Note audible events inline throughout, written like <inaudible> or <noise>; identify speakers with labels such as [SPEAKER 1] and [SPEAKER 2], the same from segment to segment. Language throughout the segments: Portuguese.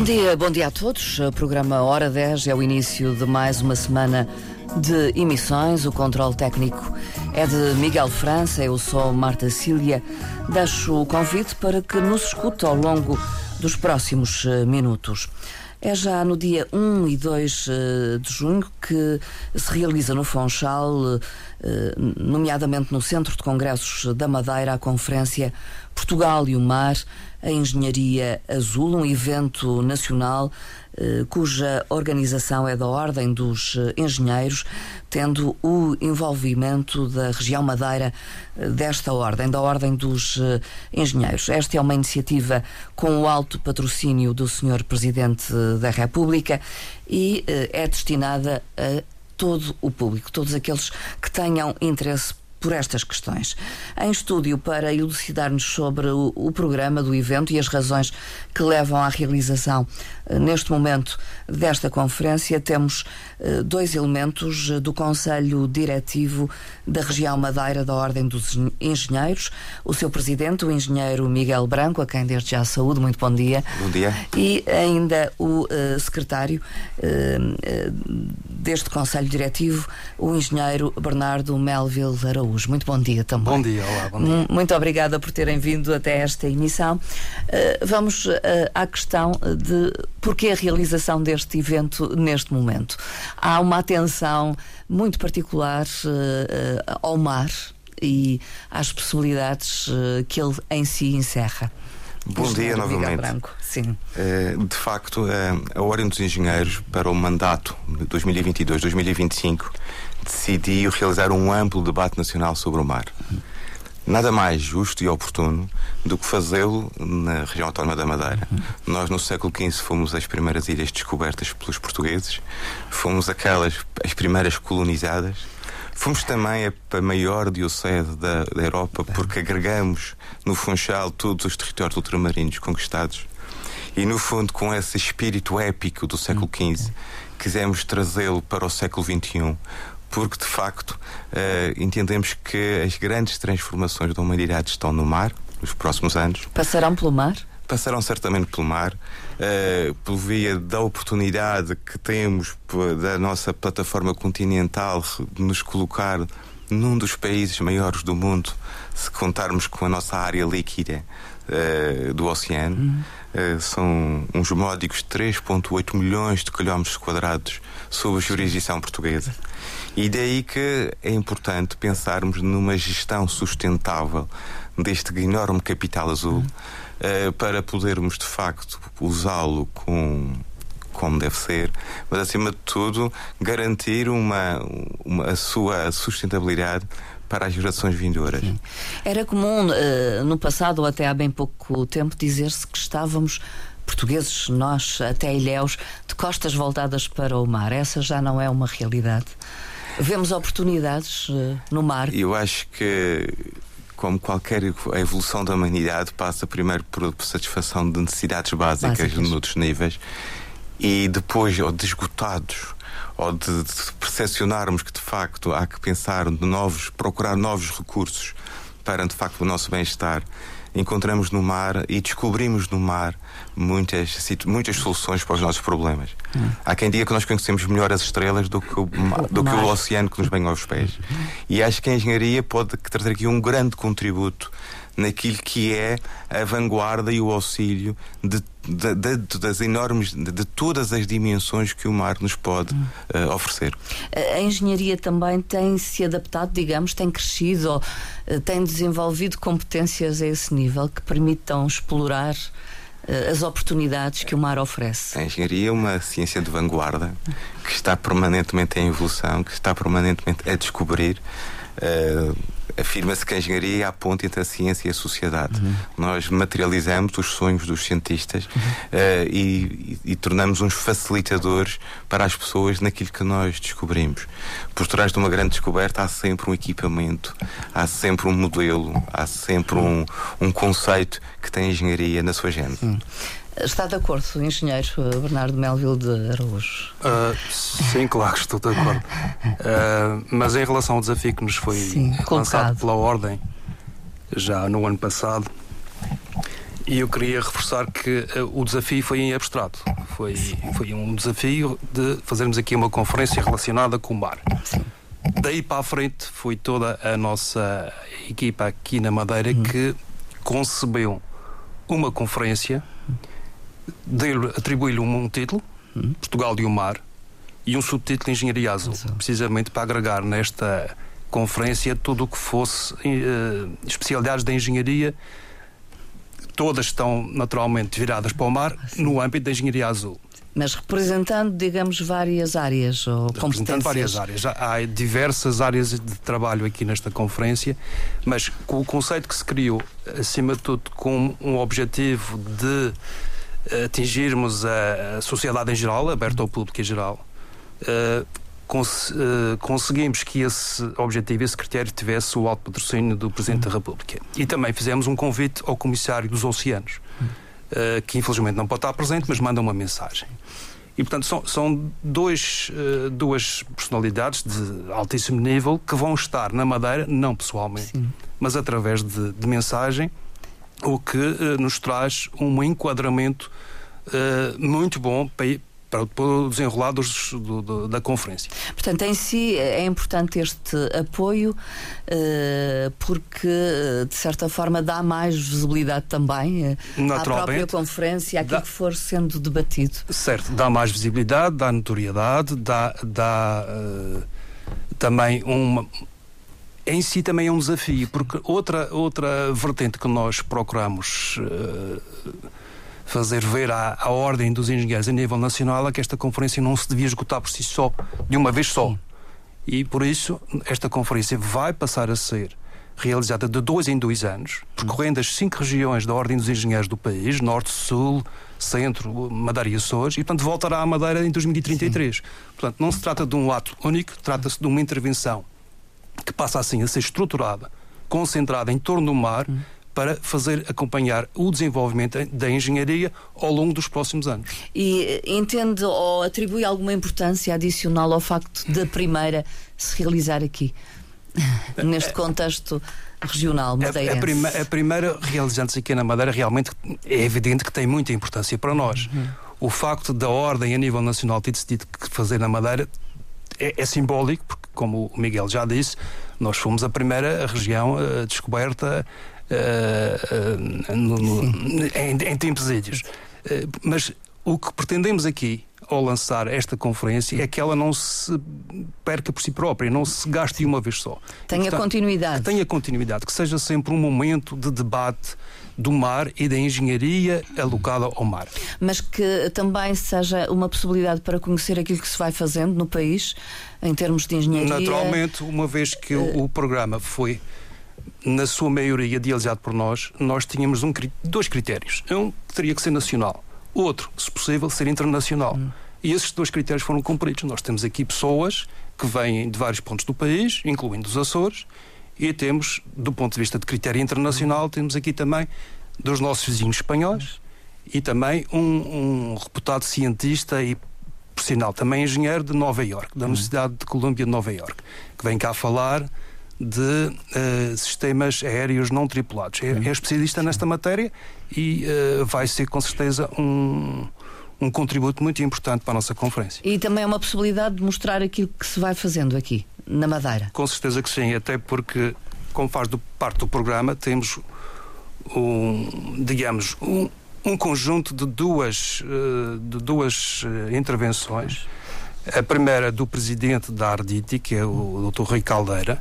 [SPEAKER 1] Bom dia, bom dia a todos. O programa Hora 10 é o início de mais uma semana de emissões. O controle técnico é de Miguel França, eu sou Marta Cília. Deixo o convite para que nos escute ao longo dos próximos eh, minutos. É já no dia 1 e 2 eh, de junho que se realiza no Fonchal, eh, nomeadamente no Centro de Congressos da Madeira, a conferência Portugal e o Mar, a Engenharia Azul, um evento nacional eh, cuja organização é da Ordem dos eh, Engenheiros, tendo o envolvimento da região Madeira eh, desta ordem, da Ordem dos Engenheiros. Esta é uma iniciativa com o alto patrocínio do Sr. Presidente da República e é destinada a todo o público, todos aqueles que tenham interesse por estas questões. Em estúdio para elucidar-nos sobre o, o, programa do evento e as razões que levam à realização neste momento desta conferência, temos eh, dois elementos eh, do Conselho Diretivo da Região Madeira da Ordem dos Engenheiros, o seu presidente, o engenheiro Miguel Branco, a quem desde já saúde, muito bom dia.
[SPEAKER 2] Bom dia.
[SPEAKER 1] E ainda o secretário deste Conselho Diretivo, o engenheiro Bernardo Melville Araújo. Muito bom dia também.
[SPEAKER 2] Bom dia, olá, bom dia.
[SPEAKER 1] Muito obrigada por terem vindo até esta emissão. Vamos à questão de porquê a realização deste evento neste momento. Há uma atenção muito particular uh, ao mar e às possibilidades que ele em si encerra.
[SPEAKER 2] Bom dia novamente.
[SPEAKER 1] Branco. Sim.
[SPEAKER 2] de facto, a Ordem dos Engenheiros para o mandato de 2022-2025 decidiu realizar um amplo debate nacional sobre o mar. Nada mais justo e oportuno do que fazê-lo na região autónoma da Madeira. Nós, no século XV, fomos as primeiras ilhas descobertas pelos portugueses, fomos aquelas, as primeiras colonizadas, fomos também a maior diocese da, da Europa, porque agregamos no Funchal todos os territórios ultramarinos conquistados. E, no fundo, com esse espírito épico do século XV, quisemos trazê-lo para o século XXI, porque de facto uh, entendemos que as grandes transformações da humanidade estão no mar nos próximos anos.
[SPEAKER 1] Passarão pelo mar?
[SPEAKER 2] Passarão certamente pelo mar, uh, por via da oportunidade que temos da nossa plataforma continental de nos colocar num dos países maiores do mundo, se contarmos com a nossa área líquida uh, do oceano. Uhum. Uh, são uns módicos 3,8 milhões de quilómetros quadrados sob a jurisdição portuguesa. E daí que é importante pensarmos numa gestão sustentável deste enorme capital azul uh, para podermos de facto usá-lo com como deve ser, mas acima de tudo garantir uma, uma a sua sustentabilidade para as gerações vindouras. Sim.
[SPEAKER 1] Era comum uh, no passado ou até há bem pouco tempo dizer-se que estávamos portugueses, nós até Ilhéus, de costas voltadas para o mar. Essa já não é uma realidade. Vemos oportunidades uh, no mar.
[SPEAKER 2] Eu acho que como qualquer evolução da humanidade, passa primeiro por satisfação de necessidades básicas, básicas. noutros níveis e depois, ou de esgotados, ou de, de percepcionarmos que de facto há que pensar de novos, procurar novos recursos para de facto o nosso bem-estar encontramos no mar e descobrimos no mar muitas, muitas soluções para os nossos problemas. Hum. Há quem diga que nós conhecemos melhor as estrelas do que o, do que o oceano que nos banha aos pés. E acho que a engenharia pode trazer aqui um grande contributo naquilo que é a vanguarda e o auxílio de, de, de, das enormes, de, todas as dimensões que o mar nos pode uh, oferecer.
[SPEAKER 1] A engenharia também tem se adaptado, digamos, tem crescido, ou, uh, tem desenvolvido competências a esse nível que permitam explorar uh, as oportunidades que o mar oferece.
[SPEAKER 2] A engenharia é uma ciência de vanguarda que está permanentemente em evolução, que está permanentemente a descobrir. Uh, afirma-se que a engenharia é a ponte entre a ciência e a sociedade. Uhum. Nós materializamos os sonhos dos cientistas uhum. uh, e, e, e, tornamos uns facilitadores para as pessoas naquilo que nós descobrimos. Por trás de uma grande descoberta há sempre um equipamento, há sempre um modelo, há sempre um, um conceito que tem engenharia na sua gente. Uhum.
[SPEAKER 1] Está de acordo, o engenheiro Bernardo Melville de Araújo? Uh,
[SPEAKER 3] sim, claro, estou de acordo. Uh, mas em relação ao desafio que nos foi sim, lançado pela Ordem, já no ano passado, E eu queria reforçar que uh, o desafio foi em abstrato. Foi, foi um desafio de fazermos aqui uma conferência relacionada com o mar. Sim. Daí para a frente foi toda a nossa equipa aqui na Madeira uhum. que concebeu uma conferência, atribuiu-lhe um, um título, uhum. Portugal de um Mar, e um subtítulo Engenharia Azul, Exato. precisamente para agregar nesta conferência tudo o que fosse uh, especialidades da engenharia. Todas estão naturalmente viradas para o mar no âmbito da engenharia azul.
[SPEAKER 1] Mas representando, digamos, várias áreas ou representando
[SPEAKER 3] várias áreas. Há diversas áreas de trabalho aqui nesta conferência, mas com o conceito que se criou, acima de tudo, com um objetivo de atingirmos a sociedade em geral, aberta ao público em geral, cons uh, conseguimos que esse objetivo, esse critério, tivesse o alto patrocínio do Presidente da República. E também fizemos um convite ao Comissário dos Oceanos, uh, que infelizmente não pode estar presente, mas manda uma mensagem. E, portanto, são, são dois, duas personalidades de altíssimo nível que vão estar na Madeira, não pessoalmente, Sim. mas através de, de, mensagem, o que uh, nos traz um enquadramento uh, muito bom para, para o desenrolar dos, do, do, da conferência.
[SPEAKER 1] Portanto, em si é importante este apoio porque, de certa forma, dá mais visibilidade também à própria conferência, àquilo dá, que for sendo debatido.
[SPEAKER 3] Certo, dá mais visibilidade, dá notoriedade, dá, dá também uma. Em si também é um desafio, porque outra, outra vertente que nós procuramos fazer ver à, à Ordem dos Engenheiros a nível nacional é que esta conferência não se devia esgotar por si só, de uma vez só. E por isso, esta conferência vai passar a ser realizada de dois em dois anos, percorrendo as cinco regiões da Ordem dos Engenheiros do país, Norte, Sul, Centro, Madeira e Açores, e portanto voltará à Madeira em 2033. Sim. Portanto, não se trata de um ato único, trata-se de uma intervenção que passa assim a ser estruturada, concentrada em torno do mar, hum para fazer acompanhar o desenvolvimento da engenharia ao longo dos próximos anos.
[SPEAKER 1] E eh, entende ou atribui alguma importância adicional ao facto da primeira se realizar aqui, <laughs> neste contexto regional madeirense?
[SPEAKER 3] A, a, prima, a primeira realizando-se aqui na Madeira realmente é evidente que tem muita importância para nós. Uhum. O facto da ordem a nível nacional ter decidido fazer na Madeira é, é, simbólico, porque, como o Miguel já disse, nós fomos a primeira região uh, descoberta uh, no, no, em, em, tempos ídios. Uh, mas o que pretendemos aqui ao lançar esta conferência é que ela não se perca por si própria, não se gaste uma vez só.
[SPEAKER 1] Tenha portanto, continuidade.
[SPEAKER 3] Que tenha continuidade, que seja sempre um momento de debate do mar e da engenharia alocada ao mar.
[SPEAKER 1] Mas que também seja uma possibilidade para conhecer aquilo que se vai fazendo no país em termos de engenharia.
[SPEAKER 3] Naturalmente, uma vez que o, o programa foi na sua maioria idealizado por nós, nós tínhamos um, dois critérios. Um teria que ser nacional, outro, se possível, ser internacional. Hum. E esses dois critérios foram cumpridos. Nós temos aqui pessoas que vêm de vários pontos do país, incluindo os Açores, e temos, do ponto de vista de critério internacional, temos aqui também dos nossos vizinhos espanhóis e também um, um reputado cientista e, por sinal, também engenheiro de Nova York, da hum. Universidade de Colômbia de Nova York, que vem cá falar de uh, sistemas aéreos não tripulados. É, é especialista nesta matéria e uh, vai ser com certeza um, um contributo muito importante para a nossa conferência.
[SPEAKER 1] E também é uma possibilidade de mostrar aquilo que se vai fazendo aqui, na Madeira.
[SPEAKER 3] Com certeza que sim, até porque, como faz do, parte do programa, temos um, digamos, um, um conjunto de duas, uh, de duas intervenções. A primeira do presidente da Arditi, que é o Dr. Rui Caldeira,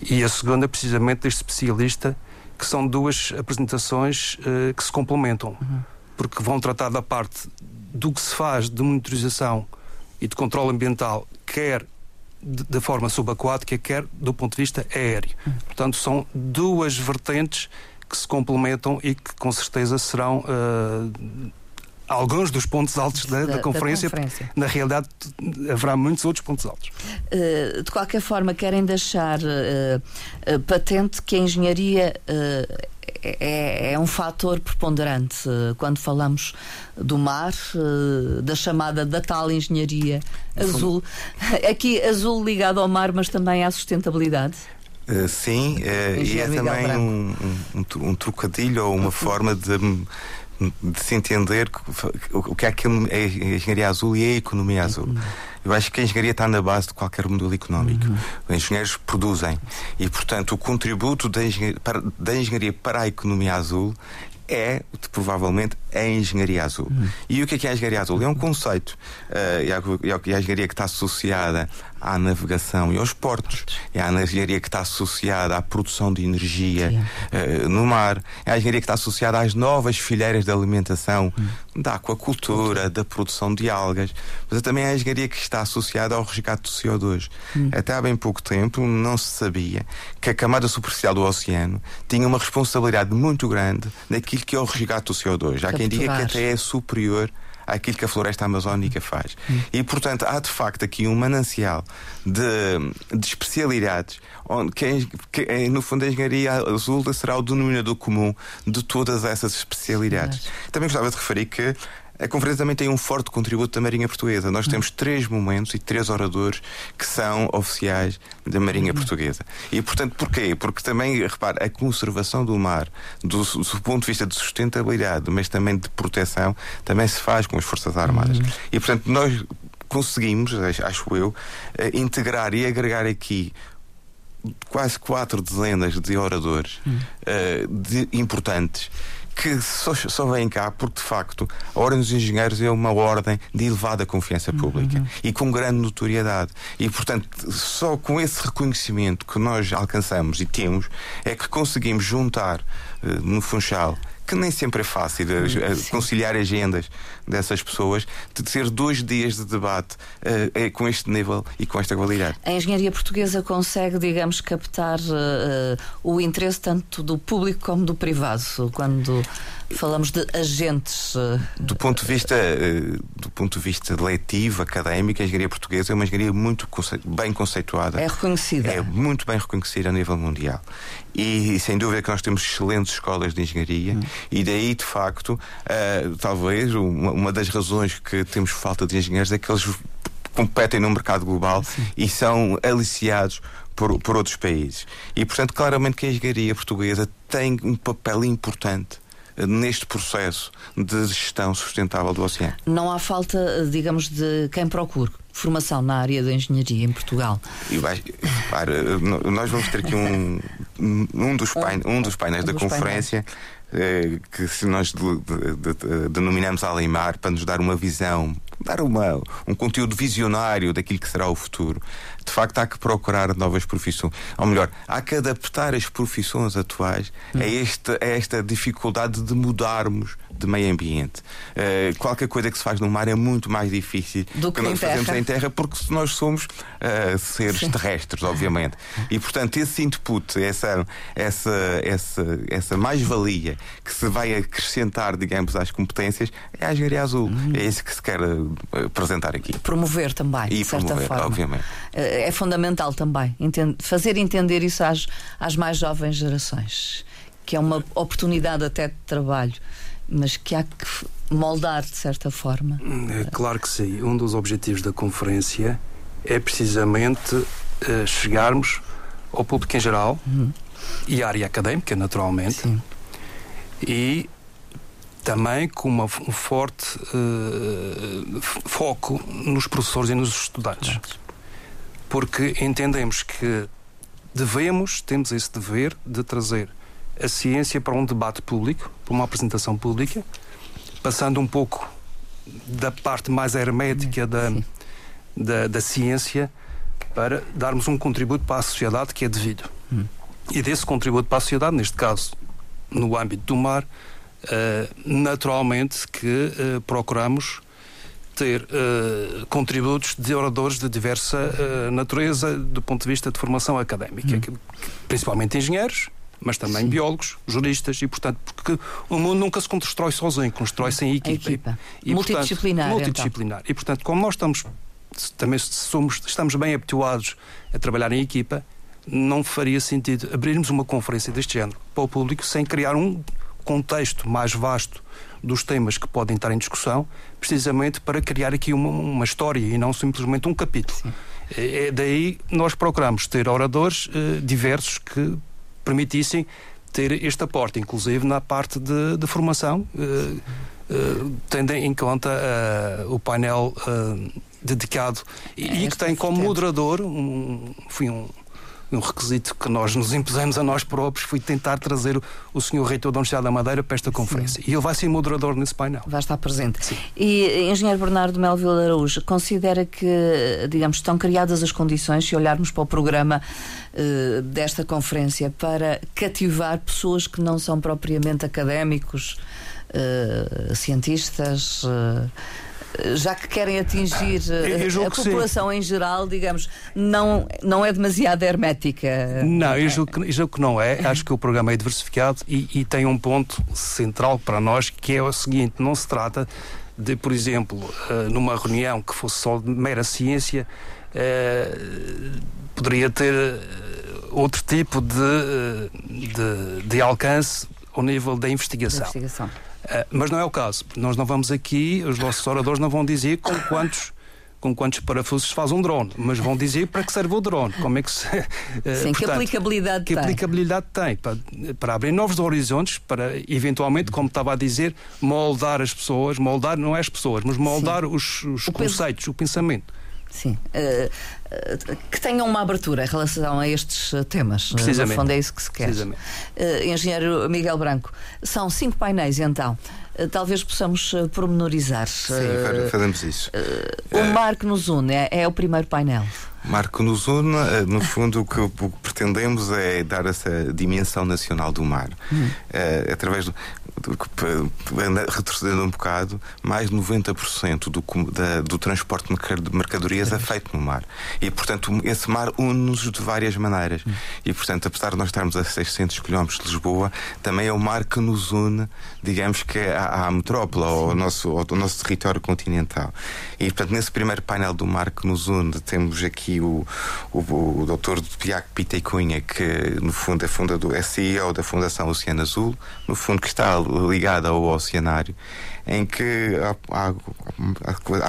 [SPEAKER 3] e a segunda, precisamente, deste especialista, que são duas apresentações uh, que se complementam, uhum. porque vão tratar da parte do que se faz de monitorização e de controle ambiental, quer da forma subaquática, quer do ponto de vista aéreo. Portanto, são duas vertentes que se complementam e que com certeza serão uh, alguns dos pontos altos da, da, da, conferência. da, conferência. Na realidade, haverá muitos outros pontos altos.
[SPEAKER 1] Uh, de qualquer forma, querem deixar uh, patente que a engenharia é, é, um fator preponderante quando falamos do mar, da chamada da tal engenharia azul. <laughs> Aqui, azul ligado ao mar, mas também à sustentabilidade.
[SPEAKER 2] Uh, sim, uh, e é também um, um, um, trocadilho ou uma forma de, de se entender o que é aquilo é a engenharia azul e a economia azul. Eu acho que a engenharia está na base de qualquer modelo económico. Uhum. Os engenheiros produzem e, portanto, o contributo da engenharia, para, da engenharia para a economia azul é, provavelmente, a engenharia azul. Uhum. E o que é, que é a engenharia azul? É um conceito. Uh, e a engenharia que está associada à navegação e aos portos. É a engenharia que está associada à produção de energia uh, no mar. É a engenharia que está associada às novas fileiras de alimentação, hum. da aquacultura, da produção de algas. Mas é também a engenharia que está associada ao resgate do CO2. Hum. Até há bem pouco tempo não se sabia que a camada superficial do oceano tinha uma responsabilidade muito grande naquilo que é o resgate do CO2. Há quem diga que até é superior àquilo que a floresta amazónica faz. Hum. E, portanto, há de facto aqui um manancial de, de especialidades onde, que, é, que é, no fundo a engenharia azul será o denominador comum de todas essas especialidades. Também gostava de referir que a conferência também tem um forte contributo da Marinha Portuguesa. Nós temos três momentos e três oradores que são oficiais da Marinha Portuguesa. E, portanto, porquê? Porque também, repare, a conservação do mar, do, do ponto de vista de sustentabilidade, mas também de proteção, também se faz com as Forças Armadas. Uhum. E, portanto, nós conseguimos, acho eu, integrar e agregar aqui quase quatro dezenas de oradores uhum. uh, de, importantes que só, só vêm cá porque, de facto, a Ordem dos Engenheiros é uma ordem de elevada confiança pública uhum. e com grande notoriedade. E, portanto, só com esse reconhecimento que nós alcançamos e temos é que conseguimos juntar uh, no Funchal que nem sempre é fácil uh, conciliar agendas dessas pessoas, de ter dois dias de debate uh, com este nível e com esta qualidade.
[SPEAKER 1] A engenharia portuguesa consegue, digamos, captar uh, o interesse tanto do público como do privado, quando falamos de agentes.
[SPEAKER 2] Do ponto de vista, do ponto de vista letivo, académico, a engenharia portuguesa é uma engenharia muito bem conceituada.
[SPEAKER 1] É reconhecida.
[SPEAKER 2] É muito bem reconhecida a nível mundial. E sem dúvida que nós temos excelentes escolas de engenharia, hum. e daí, de facto, uh, talvez uma, uma, das razões que temos falta de engenheiros é que eles competem no mercado global Sim. e são aliciados por, por outros países. E, portanto, claramente que a engenharia portuguesa tem um papel importante neste processo de gestão sustentável do oceano.
[SPEAKER 1] Não há falta, digamos, de quem procure formação na área da engenharia em Portugal.
[SPEAKER 2] E vai, para, nós vamos ter aqui um, um, dos, pain, um dos painéis um da dos conferência. Eh, que se nós de, de, de, denominamos Alimar para nos dar uma visão, dar uma, um conteúdo visionário daquilo que será o futuro, de facto há que procurar novas profissões. Ou melhor, há que adaptar as profissões atuais hum. a, esta, a esta dificuldade de mudarmos de meio ambiente. Uh, qualquer coisa que se faz no mar é muito mais difícil
[SPEAKER 1] do que, que nós fazemos
[SPEAKER 2] em terra, porque nós somos uh, seres Sim. terrestres, obviamente. E portanto, esse input, essa, essa, essa, essa mais-valia que se vai acrescentar, digamos, às competências, é a engenharia azul. Uhum. É isso que se quer uh, apresentar aqui.
[SPEAKER 1] Promover também,
[SPEAKER 2] e
[SPEAKER 1] de certa
[SPEAKER 2] promover,
[SPEAKER 1] forma.
[SPEAKER 2] Obviamente.
[SPEAKER 1] é fundamental também fazer entender isso às, às mais jovens gerações, que é uma oportunidade até de trabalho mas que há que moldar de certa forma.
[SPEAKER 3] É claro que sim. Um dos objetivos da conferência é precisamente uh, chegarmos ao público em geral uhum. e à área académica, naturalmente, sim. e também com uma, um forte uh, foco nos professores e nos estudantes. Porque entendemos que devemos, temos esse dever de trazer a ciência para um debate público, para uma apresentação pública, passando um pouco da parte mais hermética da, da, da, ciência para darmos um contributo para a sociedade que é devido. Hum. E desse contributo para a sociedade, neste caso, no âmbito do mar, uh, naturalmente que uh, procuramos ter uh, contributos de oradores de diversa natureza do ponto de vista de formação académica, hum. principalmente engenheiros, mas também Sim. biólogos, juristas e, portanto, porque o mundo nunca se constrói sozinho, constrói-se em equipa.
[SPEAKER 1] equipa. E, multidisciplinar.
[SPEAKER 3] Portanto, multidisciplinar. Então. E, portanto, como nós estamos, também somos, estamos bem habituados a trabalhar em equipa, não faria sentido abrirmos uma conferência deste género para o público sem criar um contexto mais vasto dos temas que podem estar em discussão, precisamente para criar aqui uma, uma história e não simplesmente um capítulo. Sim. É, é daí nós procuramos ter oradores uh, diversos que permitissem ter este aporte, inclusive na parte de, de formação, uh, uh, tendo em conta o painel dedicado e, é, e que tem como moderador um, enfim, um, um requisito que nós nos impusemos a nós próprios foi tentar trazer o, o senhor reitor da Universidade da Madeira para esta conferência. Sim. E ele vai ser moderador nesse painel.
[SPEAKER 1] Vai estar presente. Sim. E engenheiro Bernardo Melville Araújo, considera que, digamos, estão criadas as condições, se olharmos para o programa uh, desta conferência, para cativar pessoas que não são propriamente académicos, uh, cientistas. Uh, já que querem atingir a população sim. em geral, digamos, não, não é demasiado hermética.
[SPEAKER 3] Não, eu julgo, que, eu julgo que não é. Acho que o programa é diversificado e, e tem um ponto central para nós que é o seguinte: não se trata de, por exemplo, eh, numa reunião que fosse só de mera ciência, eh, poderia ter eh, outro tipo de, de, de alcance ao nível da investigação. Da investigação. Eh, mas não é o caso. Nós não vamos aqui, os nossos oradores não vão dizer com quantos com quantos parafusos se faz um drone, mas vão dizer para que serve o drone, como é que se.
[SPEAKER 1] Uh, <laughs> Sim, portanto, que aplicabilidade
[SPEAKER 3] que
[SPEAKER 1] tem.
[SPEAKER 3] aplicabilidade tem para, para abrir novos horizontes, para eventualmente, como estava a dizer, moldar as pessoas, moldar não é as pessoas, mas moldar Sim. os, os o conceitos, o pensamento.
[SPEAKER 1] Sim. Uh, uh, que tenham uma abertura em relação a estes temas.
[SPEAKER 3] Precisamente.
[SPEAKER 1] No fundo é isso que se quer.
[SPEAKER 3] Uh,
[SPEAKER 1] engenheiro Miguel Branco, são cinco painéis então. talvez possamos pormenorizar.
[SPEAKER 2] Sim, fazemos isso.
[SPEAKER 1] o mar que nos une é, é o primeiro painel.
[SPEAKER 2] Marco nos une, no fundo, o que, o que, pretendemos é dar essa dimensão nacional do mar. Hum. através do, retrocedendo um bocado, mais de 90% do, da, do transporte de mercadorias é feito no mar. E, portanto, esse mar une-nos de várias maneiras. Hum. E, portanto, apesar de nós estarmos a 600 km de Lisboa, também é o mar que nos une, digamos que à, à metrópole, ao nosso, ao nosso território continental. E, portanto, nesse primeiro painel do mar que nos une, temos aqui o, o, o Dr. Tiago Pita e Cunha, que, no fundo, é fundador, é CEO da Fundação Oceano Azul, no fundo, que está ligada ao oceanário, em que há, há,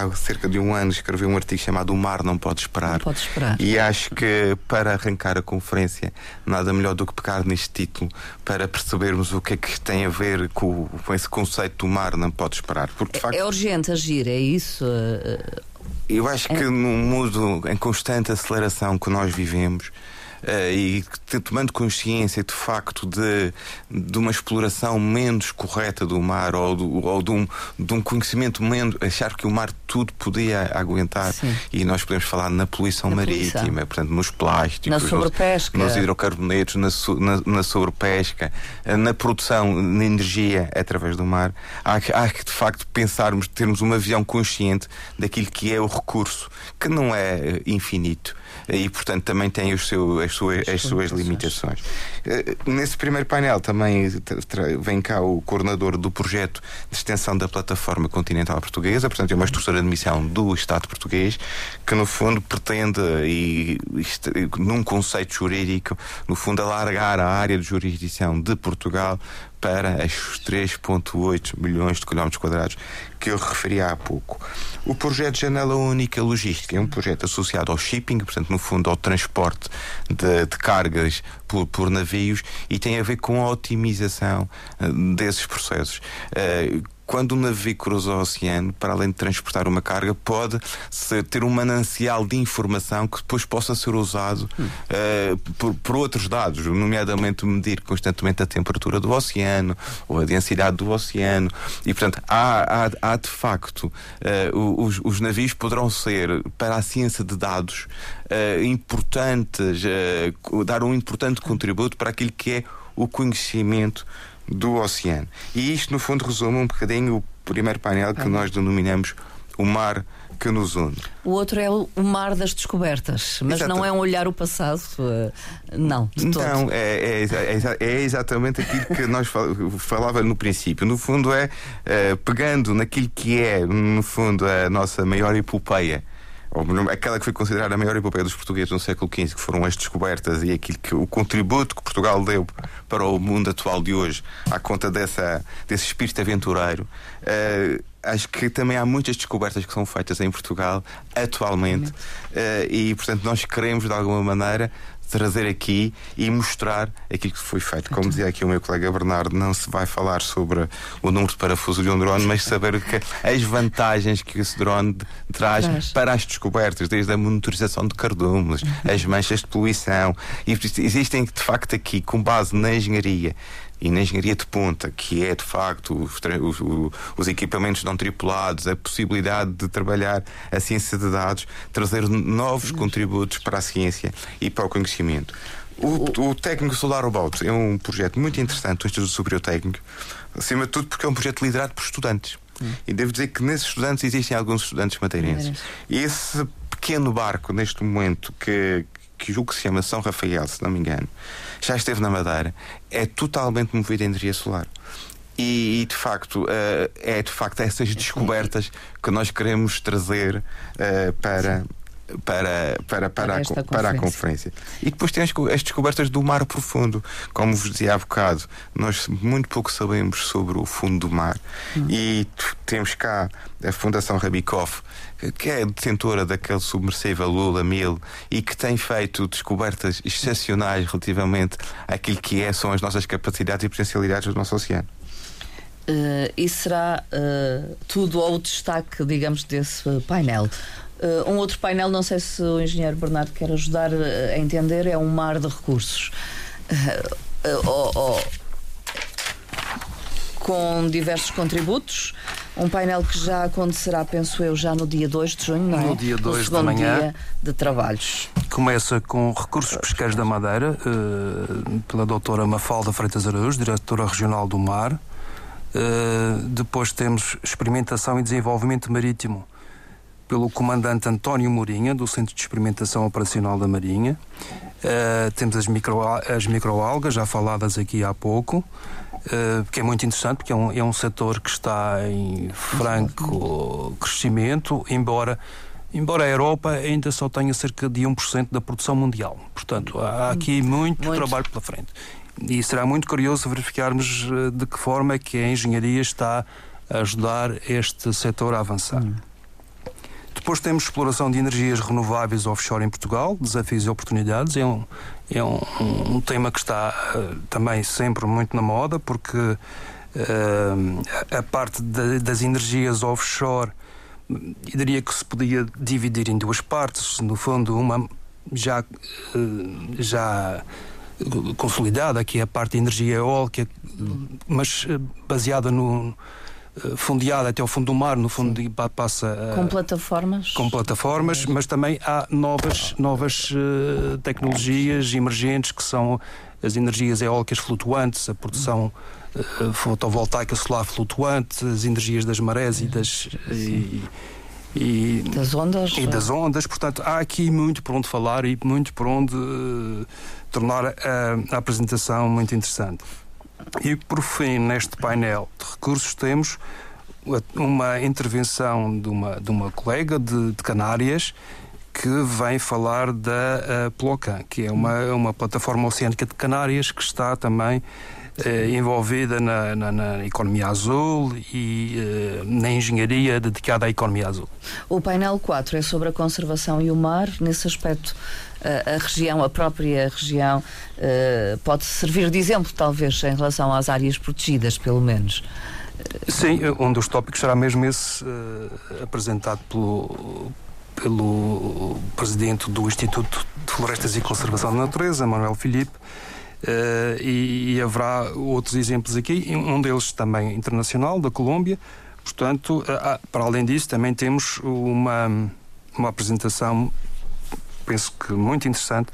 [SPEAKER 2] há, cerca de um ano escreveu um artigo chamado O Mar Não Pode Esperar.
[SPEAKER 1] Não pode esperar.
[SPEAKER 2] E acho que para arrancar a conferência, nada melhor do que pegar neste título para percebermos o que é que tem a ver com, com esse conceito do mar não pode esperar.
[SPEAKER 1] Porque, facto, é urgente agir, é isso?
[SPEAKER 2] Eu acho que é... no mundo em constante aceleração que nós vivemos, e tomando consciência de facto de, de uma exploração menos correta do mar ou, do, ou de, um, de um conhecimento menos, achar que o mar tudo podia aguentar Sim. e nós podemos falar na poluição na marítima, poluição. portanto nos plásticos,
[SPEAKER 1] na sobrepesca.
[SPEAKER 2] Nos, nos hidrocarbonetos, na, na, na sobrepesca, eh, na produção de energia através do mar. Há, há que de facto pensarmos, termos uma visão consciente daquilo que é o recurso, que não é eh, infinito e, portanto, também tem os seu, as suas, as suas limitações. Eh, nesse primeiro painel também vem cá o coordenador do projeto de extensão da plataforma continental portuguesa, portanto, é uma estrutura de missão do Estado português que, no fundo, pretende, e, num conceito jurídico, no fundo, alargar a área de jurisdição de Portugal para os 3,8 milhões de quilómetros quadrados que eu referi há pouco. O projeto Janela Única Logística é um projeto associado ao shipping, portanto, no fundo, ao transporte de, de cargas por, por, e tem a ver com a otimização uh, desses processos. Quando um navio cruza o oceano, para além de transportar uma carga, pode ter um manancial de informação que depois possa ser usado hum. uh, por, por, outros dados, nomeadamente medir constantemente a temperatura do oceano ou a densidade do oceano. E, portanto, há, há, há de facto, uh, os, os, navios poderão ser, para a ciência de dados, uh, importantes, dar um importante contributo para aquilo que é o conhecimento do oceano. E isto, no fundo, resume um bocadinho o primeiro painel que ah. nós denominamos o mar que nos une.
[SPEAKER 1] O outro é o mar das descobertas, mas Exato. não é um olhar o passado, eh, não, de todo.
[SPEAKER 2] Não, é, é, é, é exatamente aquilo que nós falava no princípio. No fundo é, é, pegando naquilo que é, no fundo, a nossa maior epopeia aquela que foi considerada a maior epopeia dos portugueses no século XV, que foram as descobertas e aquilo que o contributo que Portugal deu para o mundo atual de hoje, à conta dessa, desse espírito aventureiro. Uh, acho que também há muitas descobertas que são feitas em Portugal atualmente uh, e, portanto, nós queremos de alguma maneira trazer aqui e mostrar aquilo que foi feito. Como dizia aqui o meu colega Bernardo, não se vai falar sobre o número de parafusos de um drone, mas saber que, as vantagens que esse drone traz, traz. para as descobertas, desde a monitorização de cardumes, as manchas de poluição. E existem, de facto, aqui, com base na engenharia e na engenharia de ponta, que é de facto os, os, os, equipamentos não tripulados, a possibilidade de trabalhar a ciência de dados, trazer novos contributos para a ciência e para o conhecimento. O, o Técnico Solar Robots é um projeto muito interessante, o Instituto Superior Técnico, acima de tudo porque é um projeto liderado por estudantes. Hum. E devo dizer que nesses estudantes existem alguns estudantes madeirenses. E esse pequeno barco, neste momento, que, que julgo que se chama São Rafael, se não me engano, já esteve na Madeira, é totalmente movido a energia solar. E, de facto, uh, é de facto essas descobertas que nós queremos trazer uh, para, para, para, para, a, para a conferência. E depois tem as, as, descobertas do mar profundo. Como vos dizia há bocado, nós muito pouco sabemos sobre o fundo do mar. Hum. E temos cá a Fundação Rabikoff, que é detentora daquele submersível Lula 1000 e que tem feito descobertas excepcionais relativamente àquilo que é, são as nossas capacidades e potencialidades do nosso oceano.
[SPEAKER 1] Uh, e será uh, tudo ao destaque, digamos, desse painel. Uh, um outro painel, não sei se o engenheiro Bernardo quer ajudar a entender, é um mar de recursos. Oh, oh, com diversos contributos. Um painel que já acontecerá, penso eu, já no dia 2 de junho, não é?
[SPEAKER 3] No dia 2 da manhã.
[SPEAKER 1] dia de trabalhos.
[SPEAKER 3] Começa com Recursos Pesqueiros da Madeira, pela doutora Mafalda Freitas Araújo, diretora regional do Mar. depois temos Experimentação e Desenvolvimento Marítimo, pelo comandante António Mourinha, do Centro de Experimentação Operacional da Marinha. Uh, temos as, micro, as microalgas, já faladas aqui há pouco, uh, que é muito interessante, porque é um, é um setor que está em franco crescimento, embora embora a Europa ainda só tenha cerca de 1% da produção mundial. Portanto, há aqui muito, muito, trabalho pela frente. E será muito curioso verificarmos eh, de que forma é que a engenharia está a ajudar este setor a avançar. Hum. Depois temos exploração de energias renováveis offshore em Portugal, desafios e oportunidades. É um, é um, um tema que está uh, também sempre muito na moda, porque uh, a parte de, das energias offshore, diria que se podia dividir em duas partes. No fundo, uma já, uh, já consolidada, que é a parte de energia eólica, mas baseada no fundeada até ao fundo do mar, no fundo de, passa
[SPEAKER 1] com plataformas,
[SPEAKER 3] com plataformas, mas também há novas novas uh, tecnologias emergentes que são as energias eólicas flutuantes, a produção uh, fotovoltaica solar flutuante, as energias das marés e das e,
[SPEAKER 1] e, das ondas
[SPEAKER 3] e das ondas. Portanto, há aqui muito por onde falar e muito por onde uh, tornar a, a apresentação muito interessante. E por fim, neste painel de recursos, temos uma intervenção de uma, de uma colega de, de Canárias que vem falar da uh, Plocan, que é uma, uma plataforma oceânica de Canárias que está também uh, envolvida na, na, na, economia azul e uh, na engenharia dedicada à economia azul.
[SPEAKER 1] O painel 4 é sobre a conservação e o mar. Nesse aspecto, a região, a própria região, uh, pode servir de exemplo, talvez, em relação às áreas protegidas, pelo menos.
[SPEAKER 3] Sim, um dos tópicos será mesmo esse uh, apresentado pelo, pelo presidente do Instituto de Florestas e Conservação da Natureza, Manuel Filipe. Uh, e, e, haverá outros exemplos aqui, um deles também internacional, da Colômbia. Portanto, uh, para além disso, também temos uma, uma apresentação penso que muito interessante,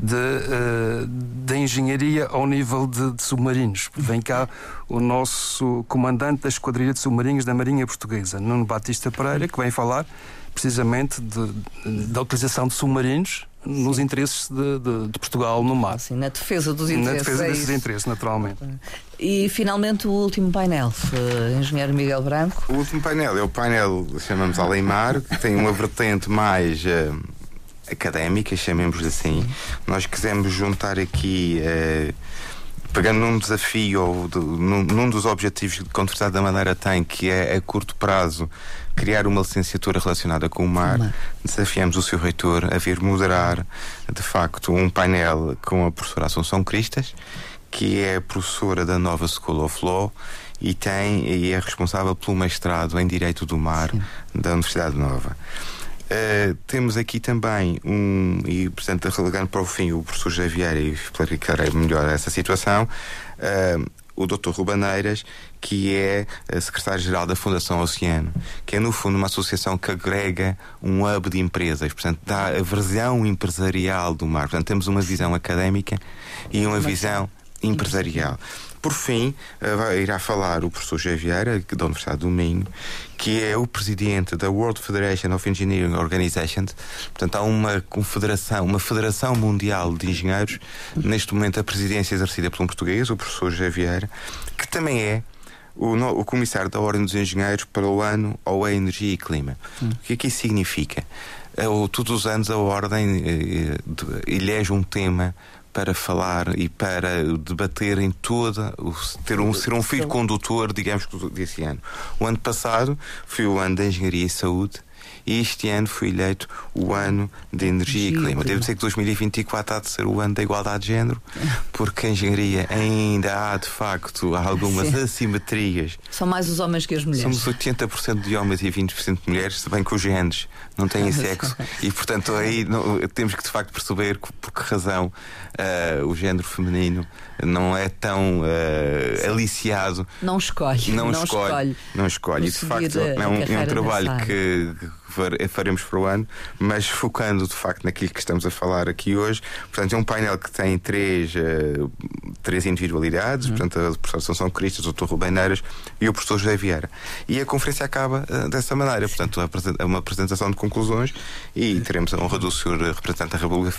[SPEAKER 3] de, uh, de engenharia ao nível de, de, submarinos. Vem cá o nosso comandante da Esquadrilha de Submarinos da Marinha Portuguesa, Nuno Batista Pereira, que vem falar precisamente de, da utilização de submarinos nos Sim. interesses de, de, de, Portugal no mar.
[SPEAKER 1] Sim, na defesa dos interesses.
[SPEAKER 3] Na defesa
[SPEAKER 1] é
[SPEAKER 3] desses
[SPEAKER 1] isso.
[SPEAKER 3] interesses, naturalmente.
[SPEAKER 1] E finalmente o último painel, uh, Engenheiro Miguel Branco.
[SPEAKER 2] O último painel é o painel, chamamos Aleimar, que tem uma vertente mais. Uh, académica, chamemos assim. Nós quisemos juntar aqui uh, pegando num desafio ou de, num, num, dos objetivos que Universidade da Madeira tem, que é a curto prazo criar uma licenciatura relacionada com o mar, desafiamos o seu reitor a vir moderar, de facto, um painel com a professora Assunção Cristas, que é professora da nova School of Law e tem e é responsável pelo mestrado em Direito do Mar Sim. da Universidade Nova. Uh, temos aqui também um, e portanto relegando para o fim o professor Javier e explicarei melhor essa situação, uh, o Dr. Rubaneiras, que é secretário-geral da Fundação Oceano, que é no fundo uma associação que agrega um hub de empresas, portanto dá a versão empresarial do mar. Portanto temos uma visão académica e uma visão empresarial. Por fim, uh, irá falar o professor Javier, da Universidade do Minho, que é o presidente da World Federation of Engineering Organizations. Portanto, há uma confederação, uma federação mundial de engenheiros. Neste momento, a presidência é exercida por um português, o professor Javier, que também é o, o, comissário da Ordem dos Engenheiros para o ano a energia e clima. Hum. O que é que isso significa? É, todos os anos a Ordem elege um tema para falar e para debater em toda, ter um, ser um fio condutor, digamos, desse ano. O ano passado foi o ano da Engenharia e Saúde e este ano foi eleito o ano de energia e clima. Devo dizer que 2024 há de ser o ano da igualdade de género, <laughs> porque a engenharia ainda há de facto algumas Sim. assimetrias.
[SPEAKER 1] São mais os homens que as mulheres.
[SPEAKER 2] Somos 80% de homens e 20% de mulheres, se bem que os genes não têm <laughs> sexo. E portanto aí não, temos que de facto perceber por que razão uh, o género feminino não é tão uh, aliciado.
[SPEAKER 1] Não escolhe.
[SPEAKER 2] Não, não escolhe, escolhe. Não escolhe. E de facto é um, é um trabalho que, que faremos para o ano, mas focando de facto naquilo que estamos a falar aqui hoje. Portanto, é um painel que tem três, uh, três individualidades, uhum. portanto, a professora São Cristas, o Dr. Rubem Neiras e o professor José Vieira. E a conferência acaba uh, dessa maneira, portanto, é uma apresentação de conclusões e teremos a honra do senhor representante da República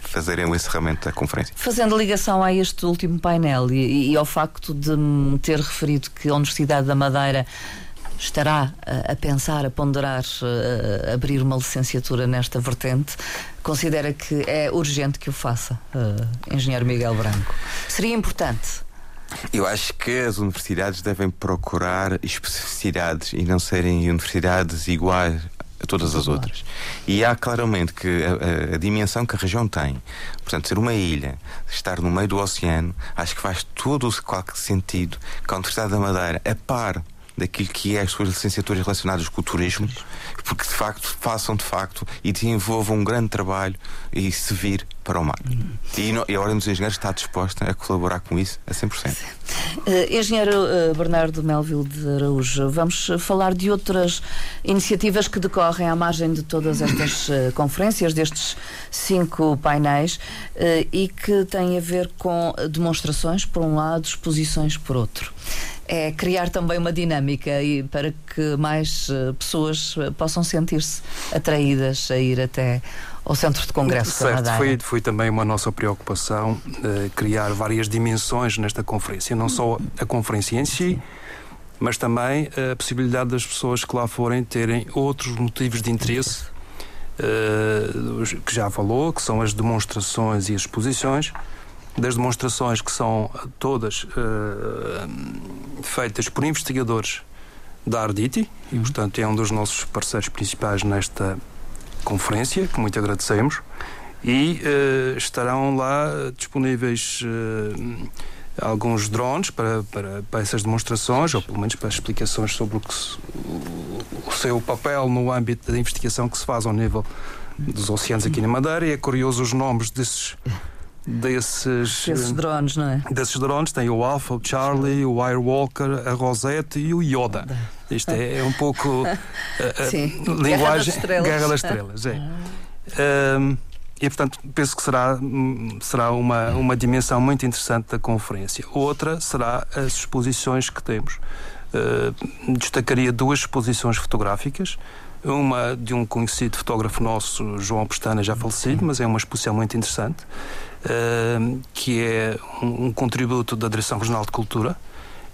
[SPEAKER 2] fazerem o encerramento da conferência.
[SPEAKER 1] Fazendo ligação a este último painel e, e ao facto de me ter referido que a Universidade da Madeira estará a, a pensar, a ponderar a, a abrir uma licenciatura nesta vertente, considera que é urgente que o faça, uh, Engenheiro Miguel Branco? Seria importante?
[SPEAKER 2] Eu acho que as universidades devem procurar especificidades e não serem universidades iguais a todas as outras. E há claramente que a, a, a, dimensão que a região tem, portanto, ser uma ilha, estar no meio do oceano, acho que faz todo o qualquer sentido que a Universidade da Madeira, a par daquilo que é as suas licenciaturas relacionadas com o turismo, porque de facto façam de facto e desenvolvam um grande trabalho e se vir para o mar. E, no, e a Ordem dos Engenheiros está disposta a colaborar com isso a 100%.
[SPEAKER 1] Uh, engenheiro uh, Bernardo Melville de Araújo, vamos falar de outras iniciativas que decorrem à margem de todas estas uh, conferências, destes cinco painéis, e que têm a ver com demonstrações por um lado, exposições por outro é criar também uma dinâmica e para que mais uh, pessoas uh, possam sentir-se atraídas a ir até ao Centro de Congresso
[SPEAKER 3] certo, da Foi, foi também uma nossa preocupação uh, criar várias dimensões nesta conferência, não só a conferência em si, mas também a possibilidade das pessoas que lá forem terem outros motivos de interesse que já falou, que são as demonstrações e as exposições, das demonstrações que são todas uh, feitas por investigadores da Arditi, e uhum. portanto é um dos nossos parceiros principais nesta conferência, que muito agradecemos, e uh, estarão lá disponíveis uh, alguns drones para, para, para, essas demonstrações, ou pelo menos para explicações sobre o, que se, o seu papel no âmbito da investigação que se faz ao nível dos oceanos aqui na Madeira, e é curioso os nomes desses desses,
[SPEAKER 1] desses drones, não é?
[SPEAKER 3] Desses drones tem o Alpha, o Charlie, o Wirewalker, a Rosette e o Yoda. Isto é, é um pouco a, <laughs> a
[SPEAKER 1] Sim.
[SPEAKER 3] linguagem
[SPEAKER 1] Guerra
[SPEAKER 3] das Estrelas. é. Um, e, portanto, penso que será, será uma, uma dimensão muito interessante da conferência. Outra será as exposições que temos. Uh, destacaria duas exposições fotográficas Uma de um conhecido fotógrafo nosso, João Pestana, já falecido, mas é uma exposição muito interessante, uh, que é um, contributo da Direção Regional de Cultura,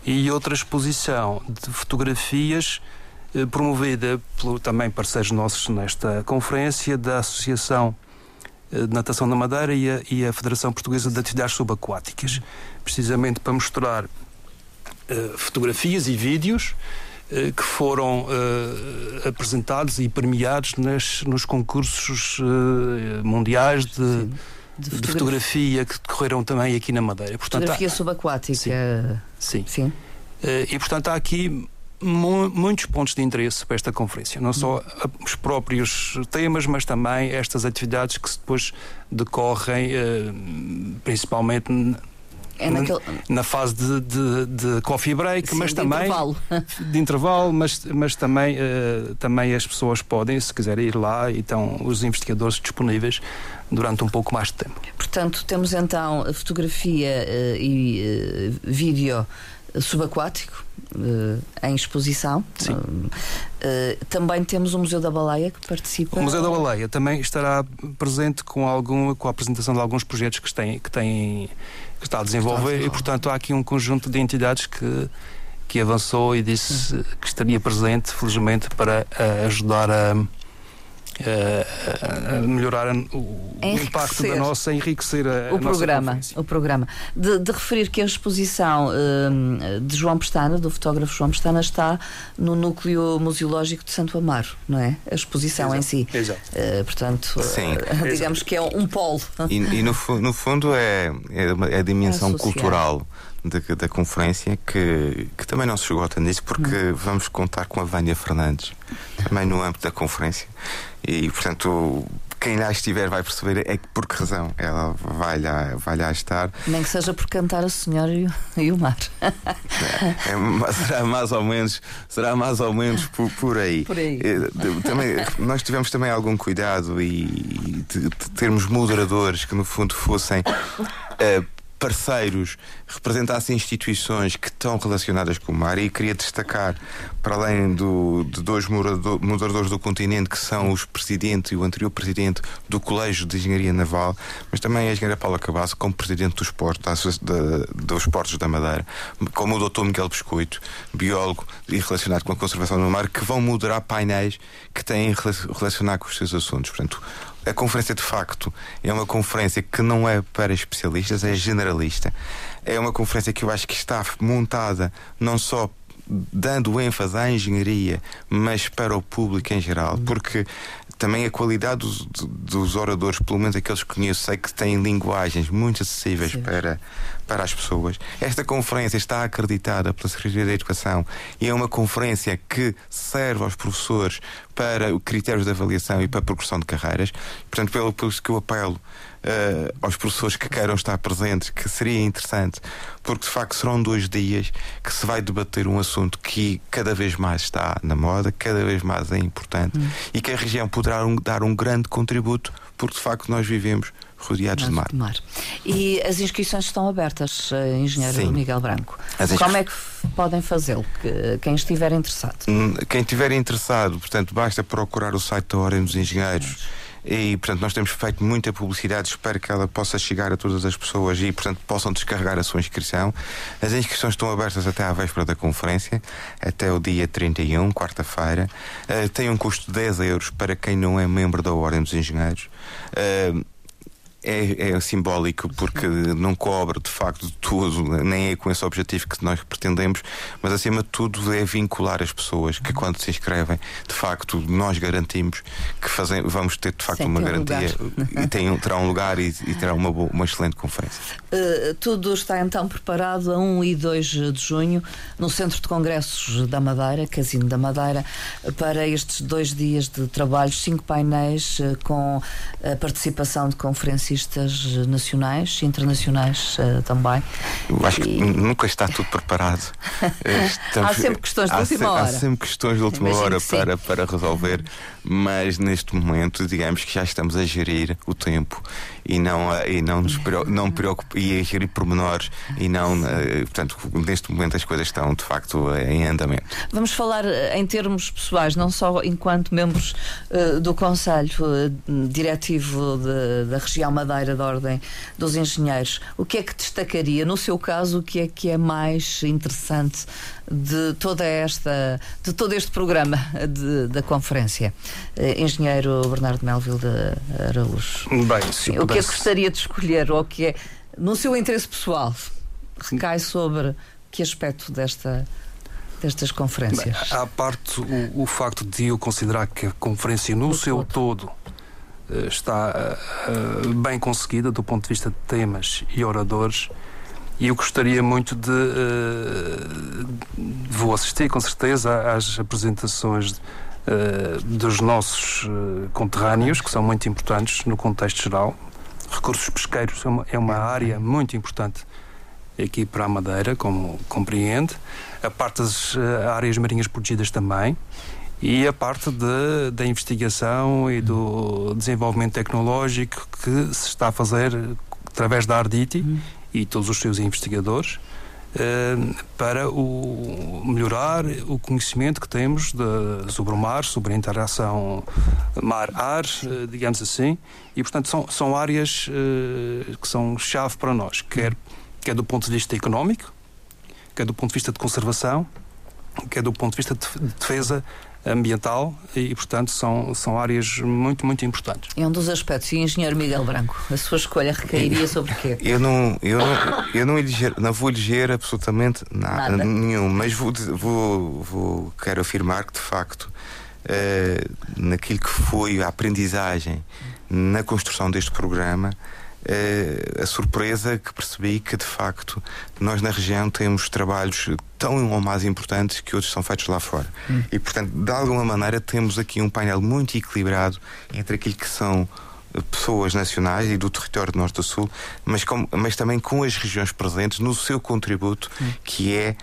[SPEAKER 3] e outra exposição de fotografias uh, promovida por também parceiros nossos nesta conferência da Associação de Natação da Madeira e a, e a Federação Portuguesa de Atividades Subaquáticas, precisamente para mostrar uh, fotografias e vídeos uh, que foram uh, apresentados e premiados nas, nos concursos mundiais de, de, fotografia. de, fotografia. que decorreram também aqui na Madeira.
[SPEAKER 1] Portanto, fotografia há, subaquática.
[SPEAKER 3] Sim. sim. sim. e portanto há aqui muitos pontos de interesse para esta conferência, não só os próprios temas, mas também estas atividades que depois decorrem eh, principalmente é naquele... na fase de, de, de coffee break,
[SPEAKER 1] Sim,
[SPEAKER 3] mas
[SPEAKER 1] de
[SPEAKER 3] também
[SPEAKER 1] intervalo. <laughs>
[SPEAKER 3] de intervalo, mas, mas também, uh, também as pessoas podem, se quiserem ir lá, e estão os investigadores disponíveis durante um pouco mais de tempo.
[SPEAKER 1] Portanto, temos então fotografia uh, e uh, vídeo subaquático uh, em exposição.
[SPEAKER 3] Sim. Uh,
[SPEAKER 1] também temos o Museu da Baleia que participa.
[SPEAKER 3] O Museu da Baleia também estará presente com, algum, com a apresentação de alguns projetos que, tem, que, tem, está a desenvolver e, portanto, há aqui um conjunto de entidades que que avançou e disse que estaria presente, felizmente, para ajudar a, a melhorar o impacto da nossa, enriquecer a,
[SPEAKER 1] o a programa, o programa. De, de, referir que a exposição uh, de João Pestana, do fotógrafo João Pestana, está no núcleo museológico de Santo Amaro, não é? A exposição
[SPEAKER 3] Exato.
[SPEAKER 1] em si.
[SPEAKER 3] Exato.
[SPEAKER 1] Uh, portanto,
[SPEAKER 2] Sim.
[SPEAKER 1] Uh, <laughs> digamos que é um polo.
[SPEAKER 2] E, e no, no, fundo é, é, é a dimensão é cultural da, da conferência que, que também não se esgota nisso, porque vamos contar com a Vânia Fernandes, também no âmbito da conferência. E, portanto, quem lá estiver vai perceber é que por que razão ela vai lá, vai lá estar.
[SPEAKER 1] Nem que seja por cantar a senhora e o, e o mar. É,
[SPEAKER 2] é, será mais ou menos, será mais ou menos por, por aí.
[SPEAKER 1] Por aí.
[SPEAKER 2] É, também, nós tivemos também algum cuidado e de, de termos moderadores que no fundo fossem uh, parceiros, representassem instituições que estão relacionadas com o mar e queria destacar, para além do, de dois moderadores do continente, que são os presidente e o anterior presidente do Colégio de Engenharia Naval, mas também a engenheira Paula Cabasso, como presidente dos portos, da, da, dos portos da Madeira, como o Dr. Miguel Biscoito, biólogo e relacionado com a conservação do mar, que vão moderar painéis que têm relacionar com os seus assuntos. Portanto, a conferência de facto é uma conferência que não é para especialistas, é generalista. É uma conferência que eu acho que está montada não só dando ênfase à engenharia, mas para o público em geral, porque também a qualidade dos, dos, oradores, pelo menos aqueles que conheço, sei que têm linguagens muito acessíveis para, para as pessoas. Esta conferência está acreditada pela Secretaria da Educação e é uma conferência que serve aos professores para critérios de avaliação e para a progressão de carreiras. Portanto, pelo, pelo que eu apelo uh, aos professores que queiram estar presentes, que seria interessante, porque de facto serão dois dias que se vai debater um assunto que cada vez mais está na moda, cada vez mais é importante hum. e que a região poderá um, dar um grande contributo, porque de facto nós vivemos rodeados de mar. de mar.
[SPEAKER 1] E as inscrições estão abertas, eh, Engenheiro Sim. Miguel Branco. Como é que podem fazê-lo? Quem estiver interessado?
[SPEAKER 2] Hum, quem estiver interessado, portanto, basta procurar o site da Ordem dos Engenheiros e, portanto, nós temos feito muita publicidade. Espero que ela possa chegar a todas as pessoas e, portanto, possam descarregar a sua inscrição. As inscrições estão abertas até à véspera da conferência, até o dia 31, quarta-feira. Uh, tem um custo de 10 euros para quem não é membro da Ordem dos Engenheiros. Uh, é, é, simbólico porque não cobra de facto tudo, nem é com esse objetivo que nós pretendemos, mas acima de tudo é vincular as pessoas que quando se inscrevem, de facto, nós garantimos que fazem, vamos ter de facto Sem uma garantia lugar. e tem, terá um lugar e, e terá uma, boa, uma excelente conferência.
[SPEAKER 1] Uh, tudo está então preparado a 1 e 2 de junho no Centro de Congressos da Madeira, Casino da Madeira, para estes dois dias de trabalho, cinco painéis uh, com a participação de conferências artistas nacionais, internacionais uh, também.
[SPEAKER 2] Eu acho que nunca está tudo preparado. <laughs>
[SPEAKER 1] Estamos, há sempre questões de última hora.
[SPEAKER 2] Há sempre questões de última Imagino hora para, para resolver, mas neste momento, digamos que já estamos a gerir o tempo e não, e não nos não preocupar e a gerir pormenores e não, eh, portanto, neste momento as coisas estão de facto em andamento.
[SPEAKER 1] Vamos falar eh, em termos pessoais, não só enquanto membros uh, do Conselho uh, Diretivo de, da Região Madeira da Ordem dos Engenheiros. O que é que destacaria? No seu caso, o que é que é mais interessante de toda esta, de todo este programa de, da conferência? Uh, Engenheiro Bernardo Melville de Araújo.
[SPEAKER 3] Bem, se
[SPEAKER 1] o que é que gostaria de escolher, ou que é, no seu interesse pessoal, recai sobre que aspecto desta destas conferências?
[SPEAKER 3] À parte o, o, facto de eu considerar que a conferência no seu todo, todo eh, está uh, bem conseguida do ponto de vista de temas e oradores, e eu gostaria muito de. Vou assistir com certeza às apresentações dos nossos conterrâneos, que são muito importantes no contexto geral. Recursos pesqueiros é é uma área muito importante aqui para a Madeira, como compreende. A parte das áreas marinhas protegidas também e a parte de, da investigação e do desenvolvimento tecnológico que se está a fazer através da Arditi uhum. e todos os seus investigadores eh, para o, melhorar o conhecimento que temos de, sobre o mar, sobre a interação mar-ar, eh, digamos assim, e portanto são, são áreas eh, que são chave para nós, quer, quer do ponto de vista económico, quer do ponto de vista de conservação, quer do ponto de vista de defesa ambiental e, portanto, são, são áreas muito, muito importantes.
[SPEAKER 1] É um dos aspectos. E engenheiro Miguel Branco, a sua escolha recairia sobre o quê? <laughs>
[SPEAKER 2] Eu não, eu não, eu não, eleger, não vou eleger absolutamente nada, nada. nenhum, mas vou, vou, vou, quero afirmar que, de facto, uh, naquilo que foi a aprendizagem na construção deste programa, uh, a surpresa que percebi que, de facto, nós na região temos trabalhos tão ou mais importantes que outros são feitos lá fora. Hum. E, portanto, de alguma maneira, temos aqui um painel muito equilibrado entre aquilo que são eh, pessoas nacionais e do território do Norte do Sul, mas, com, mas também com as regiões presentes no seu contributo, hum. que é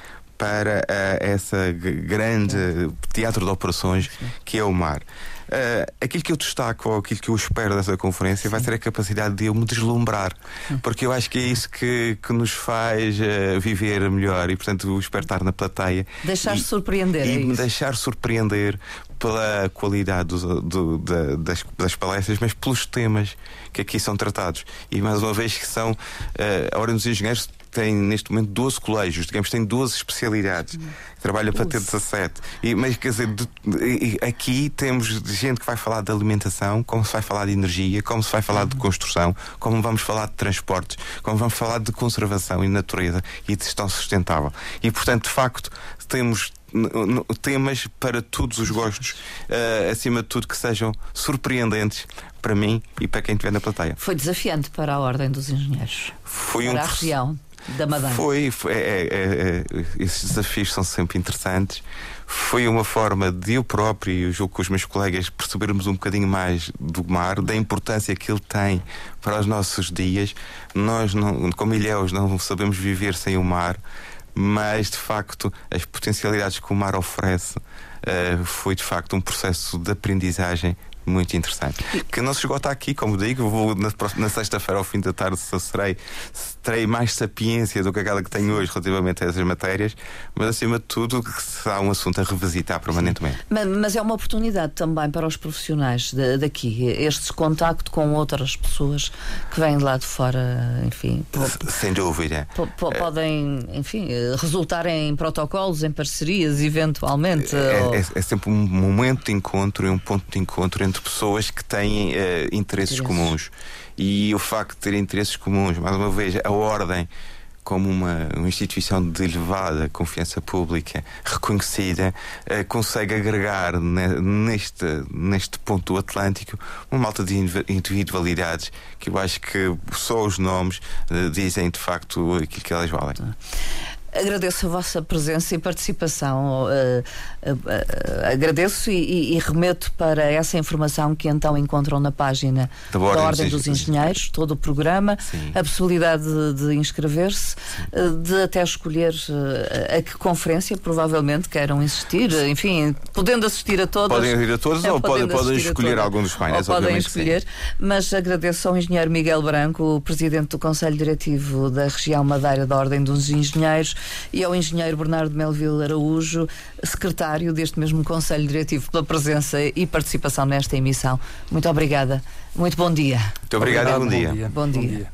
[SPEAKER 2] para uh, essa grande teatro de operações que é o mar. Uh, aquilo que eu destaco ou aquilo que eu espero dessa conferência Sim. vai ser a capacidade de eu me deslumbrar, porque eu acho que é isso que, que nos faz uh, viver melhor e, portanto, eu espero estar na plateia.
[SPEAKER 1] Deixar-se surpreender.
[SPEAKER 2] E
[SPEAKER 1] é
[SPEAKER 2] me deixar surpreender pela qualidade do, do, da, das, das, palestras, mas pelos temas que aqui são tratados. E mais uma vez que são uh, a Ordem dos Engenheiros tem neste momento 12 colégios, digamos, tem 12 especialidades. Trabalha para ter 17. E, mas quer dizer, de, de, aqui temos gente que vai falar de alimentação, como se vai falar de energia, como se vai falar de construção, como vamos falar de transportes, como vamos falar de conservação e natureza e de gestão sustentável. E portanto, de facto, temos temas para todos os gostos, uh, <laughs> acima de tudo que sejam surpreendentes para mim e para quem estiver na plateia.
[SPEAKER 1] Foi desafiante para a Ordem dos Engenheiros.
[SPEAKER 2] Foi
[SPEAKER 1] para
[SPEAKER 2] um
[SPEAKER 1] a região da Madeira.
[SPEAKER 2] Foi, foi é, é, é, esses desafios são sempre interessantes. Foi uma forma de eu próprio e eu julgo com os meus colegas percebermos um bocadinho mais do mar, da importância que ele tem para os nossos dias. Nós, não, como ilhéus, não sabemos viver sem o mar, mas de facto as potencialidades que o mar oferece uh, foi de facto um processo de aprendizagem muito interessante. Que não se esgota aqui, como digo, vou na, na sexta-feira ao fim da tarde serei, terei mais sapiência do que aquela que tenho hoje relativamente a essas matérias, mas acima de tudo que será um assunto a revisitar permanentemente.
[SPEAKER 1] Mas, mas é uma oportunidade também para os profissionais de, daqui, este contacto com outras pessoas que vêm lá de fora, enfim.
[SPEAKER 2] Sem dúvida.
[SPEAKER 1] podem, enfim, resultar em protocolos, em parcerias, eventualmente.
[SPEAKER 2] É, ou... é, é sempre um momento de encontro e um ponto de encontro entre interesses que têm uh, interesses comuns. E o facto de terem interesses comuns, mais uma vez, a ordem como uma, uma, instituição de elevada confiança pública, reconhecida, uh, consegue agregar ne, neste, neste ponto Atlântico uma malta de individualidades que eu acho que só os nomes uh, dizem de facto aquilo que elas valem.
[SPEAKER 1] Agradeço a vossa presença e participação. Uh, uh, uh, agradeço e, e, remeto para essa informação que então encontram na página da, da Ordem dos Engenheiros, todo o programa, Sim. a possibilidade de, de inscrever-se, de até escolher a que conferência provavelmente queiram assistir, enfim, podendo assistir a todas.
[SPEAKER 2] Podem ir a todas <laughs> ou podem, podem escolher algum dos painéis,
[SPEAKER 1] ou podem escolher, sim. mas agradeço ao engenheiro Miguel Branco, o presidente do Conselho Diretivo da região Madeira da Ordem dos Engenheiros, e ao engenheiro Bernardo Melville Araújo, secretário deste mesmo Conselho Diretivo, pela presença e participação nesta emissão. Muito obrigada. Muito bom dia.
[SPEAKER 2] Muito obrigado, obrigado e bom,
[SPEAKER 1] bom dia. Bom dia. Bom dia.